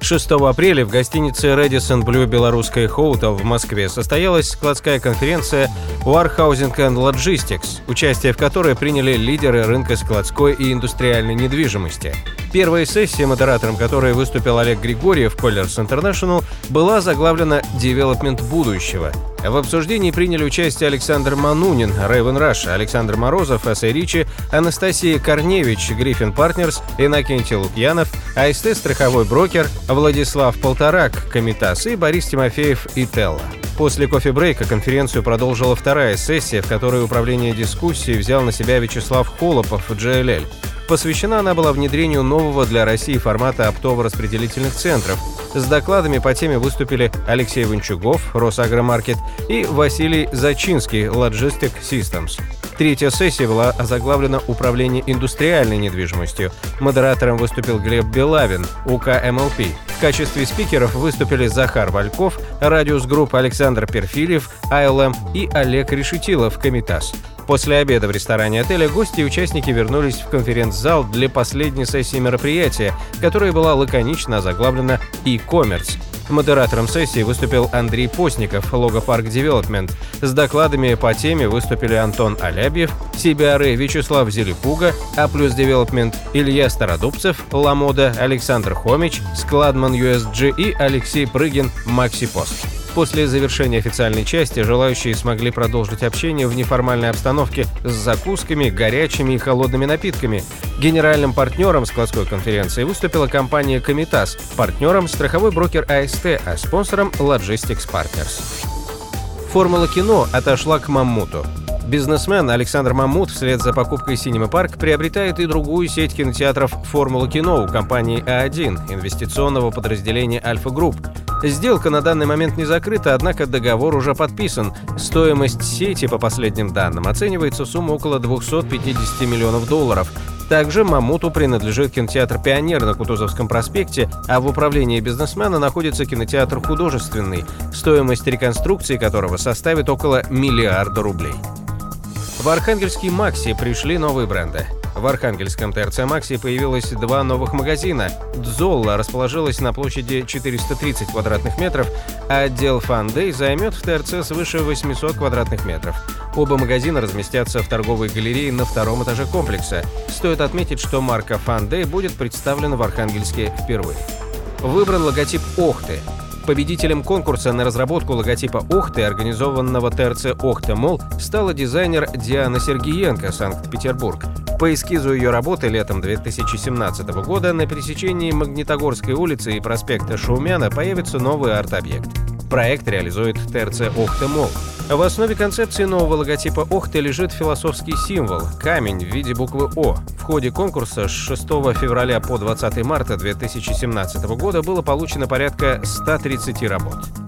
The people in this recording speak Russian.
6 апреля в гостинице Radisson Blue Белорусская Хоутел в Москве состоялась складская конференция Warehousing and Logistics, участие в которой приняли лидеры рынка складской и индустриальной недвижимости. Первая сессия, модератором которой выступил Олег Григорьев, Colliers International, была заглавлена «Девелопмент будущего», в обсуждении приняли участие Александр Манунин, Raven Russia, Александр Морозов, S.A. Ricci, Анастасия Корневич, Griffin Partners, Иннокентий Лукьянов, АСТ «Страховой брокер», Владислав Полторак, Комитас и Борис Тимофеев Itella. После кофе-брейка конференцию продолжила вторая сессия, в которой управление дискуссией взял на себя Вячеслав Холопов, GLL. Посвящена она была внедрению нового для России формата оптово-распределительных центров. С докладами по теме выступили Алексей Ванчугов, Росагромаркет и Василий Зачинский, Logistic Systems. Третья сессия была озаглавлена «Управление индустриальной недвижимостью». Модератором выступил Глеб Белавин, УК МЛП. В качестве спикеров выступили Захар Вальков, Radius Group Александр Перфильев, АЛМ и Олег Решетилов, Комитас. После обеда в ресторане отеля гости и участники вернулись в конференц-зал для последней сессии мероприятия, которая была лаконично озаглавлена «E-commerce». Модератором сессии выступил Андрей Постников, Логопарк Development. С докладами по теме выступили Антон Алябьев, CBRE Вячеслав Зелепуга, A Plus Development, Илья Стародубцев, Lamoda, Александр Хомич, Skladman USG и Алексей Прыгин, MaxiPost. После завершения официальной части желающие смогли продолжить общение в неформальной обстановке с закусками, горячими и холодными напитками. Генеральным партнером складской конференции выступила компания «Комитас», партнером – страховой брокер АСТ, а спонсором – Logistics Partners. Формула кино отошла к Мамуту. Бизнесмен Александр Мамут вслед за покупкой Cinema Park приобретает и другую сеть кинотеатров «Формула кино» у компании А1, инвестиционного подразделения Альфа Групп. Сделка на данный момент не закрыта, однако договор уже подписан. Стоимость сети, по последним данным, оценивается в сумму около 250 миллионов долларов. Также Мамуту принадлежит кинотеатр «Пионер» на Кутузовском проспекте, а в управлении бизнесмена находится кинотеатр «Художественный», стоимость реконструкции которого составит около миллиарда рублей. В Архангельский Макси пришли новые бренды. В Архангельском ТРЦ «Макси» появилось два новых магазина. «Дзолла» расположилась на площади 430 квадратных метров, а отдел «Фандей» займет в ТРЦ свыше 800 квадратных метров. Оба магазина разместятся в торговой галерее на втором этаже комплекса. Стоит отметить, что марка «Фандей» будет представлена в Архангельске впервые. Выбран логотип «Охты». Победителем конкурса на разработку логотипа «Охты», организованного ТРЦ «Охта Мол», стала дизайнер Диана Сергиенко, Санкт-Петербург. По эскизу ее работы летом 2017 года на пересечении Магнитогорской улицы и проспекта Шаумяна появится новый арт-объект. Проект реализует ТРЦ «Охта Мол». В основе концепции нового логотипа «Охты» лежит философский символ – камень в виде буквы «О». В ходе конкурса с 6 февраля по 20 марта 2017 года было получено порядка 130 работ.